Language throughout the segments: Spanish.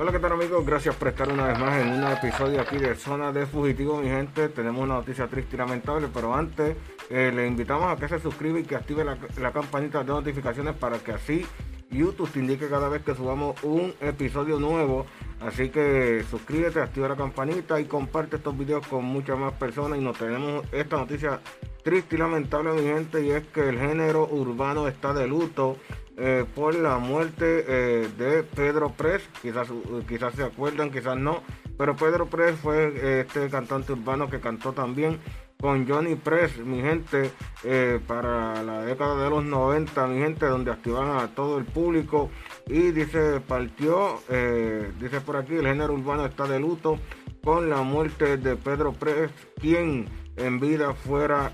Hola, ¿qué tal amigos? Gracias por estar una vez más en un episodio aquí de Zona de Fugitivo, mi gente. Tenemos una noticia triste y lamentable, pero antes eh, le invitamos a que se suscriba y que active la, la campanita de notificaciones para que así YouTube te indique cada vez que subamos un episodio nuevo. Así que suscríbete, activa la campanita y comparte estos videos con muchas más personas. Y nos tenemos esta noticia triste y lamentable, mi gente, y es que el género urbano está de luto eh, por la muerte eh, de Pedro Press. Quizás, quizás se acuerdan, quizás no. Pero Pedro Press fue eh, este cantante urbano que cantó también con Johnny Press, mi gente, para la década de los 90, mi gente, donde activaban a todo el público. Y dice, partió, dice por aquí, el género urbano está de luto con la muerte de Pedro Press, quien en vida fuera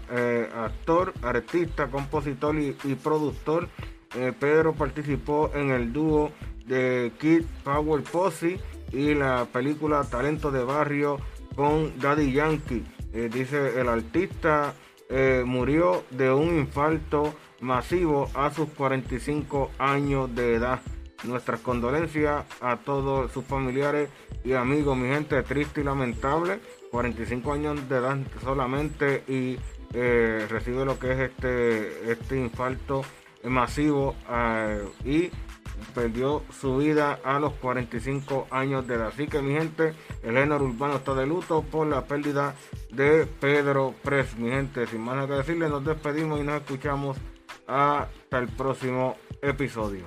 actor, artista, compositor y productor eh, Pedro participó en el dúo de Kid Power Posse y la película Talento de Barrio con Daddy Yankee. Eh, dice el artista eh, murió de un infarto masivo a sus 45 años de edad. Nuestras condolencias a todos sus familiares y amigos, mi gente, triste y lamentable. 45 años de edad solamente y recibe lo que es este, este infarto masivo eh, y perdió su vida a los 45 años de edad. Así que mi gente, el género urbano está de luto por la pérdida de Pedro Pres. Mi gente, sin más nada que decirle, nos despedimos y nos escuchamos hasta el próximo episodio.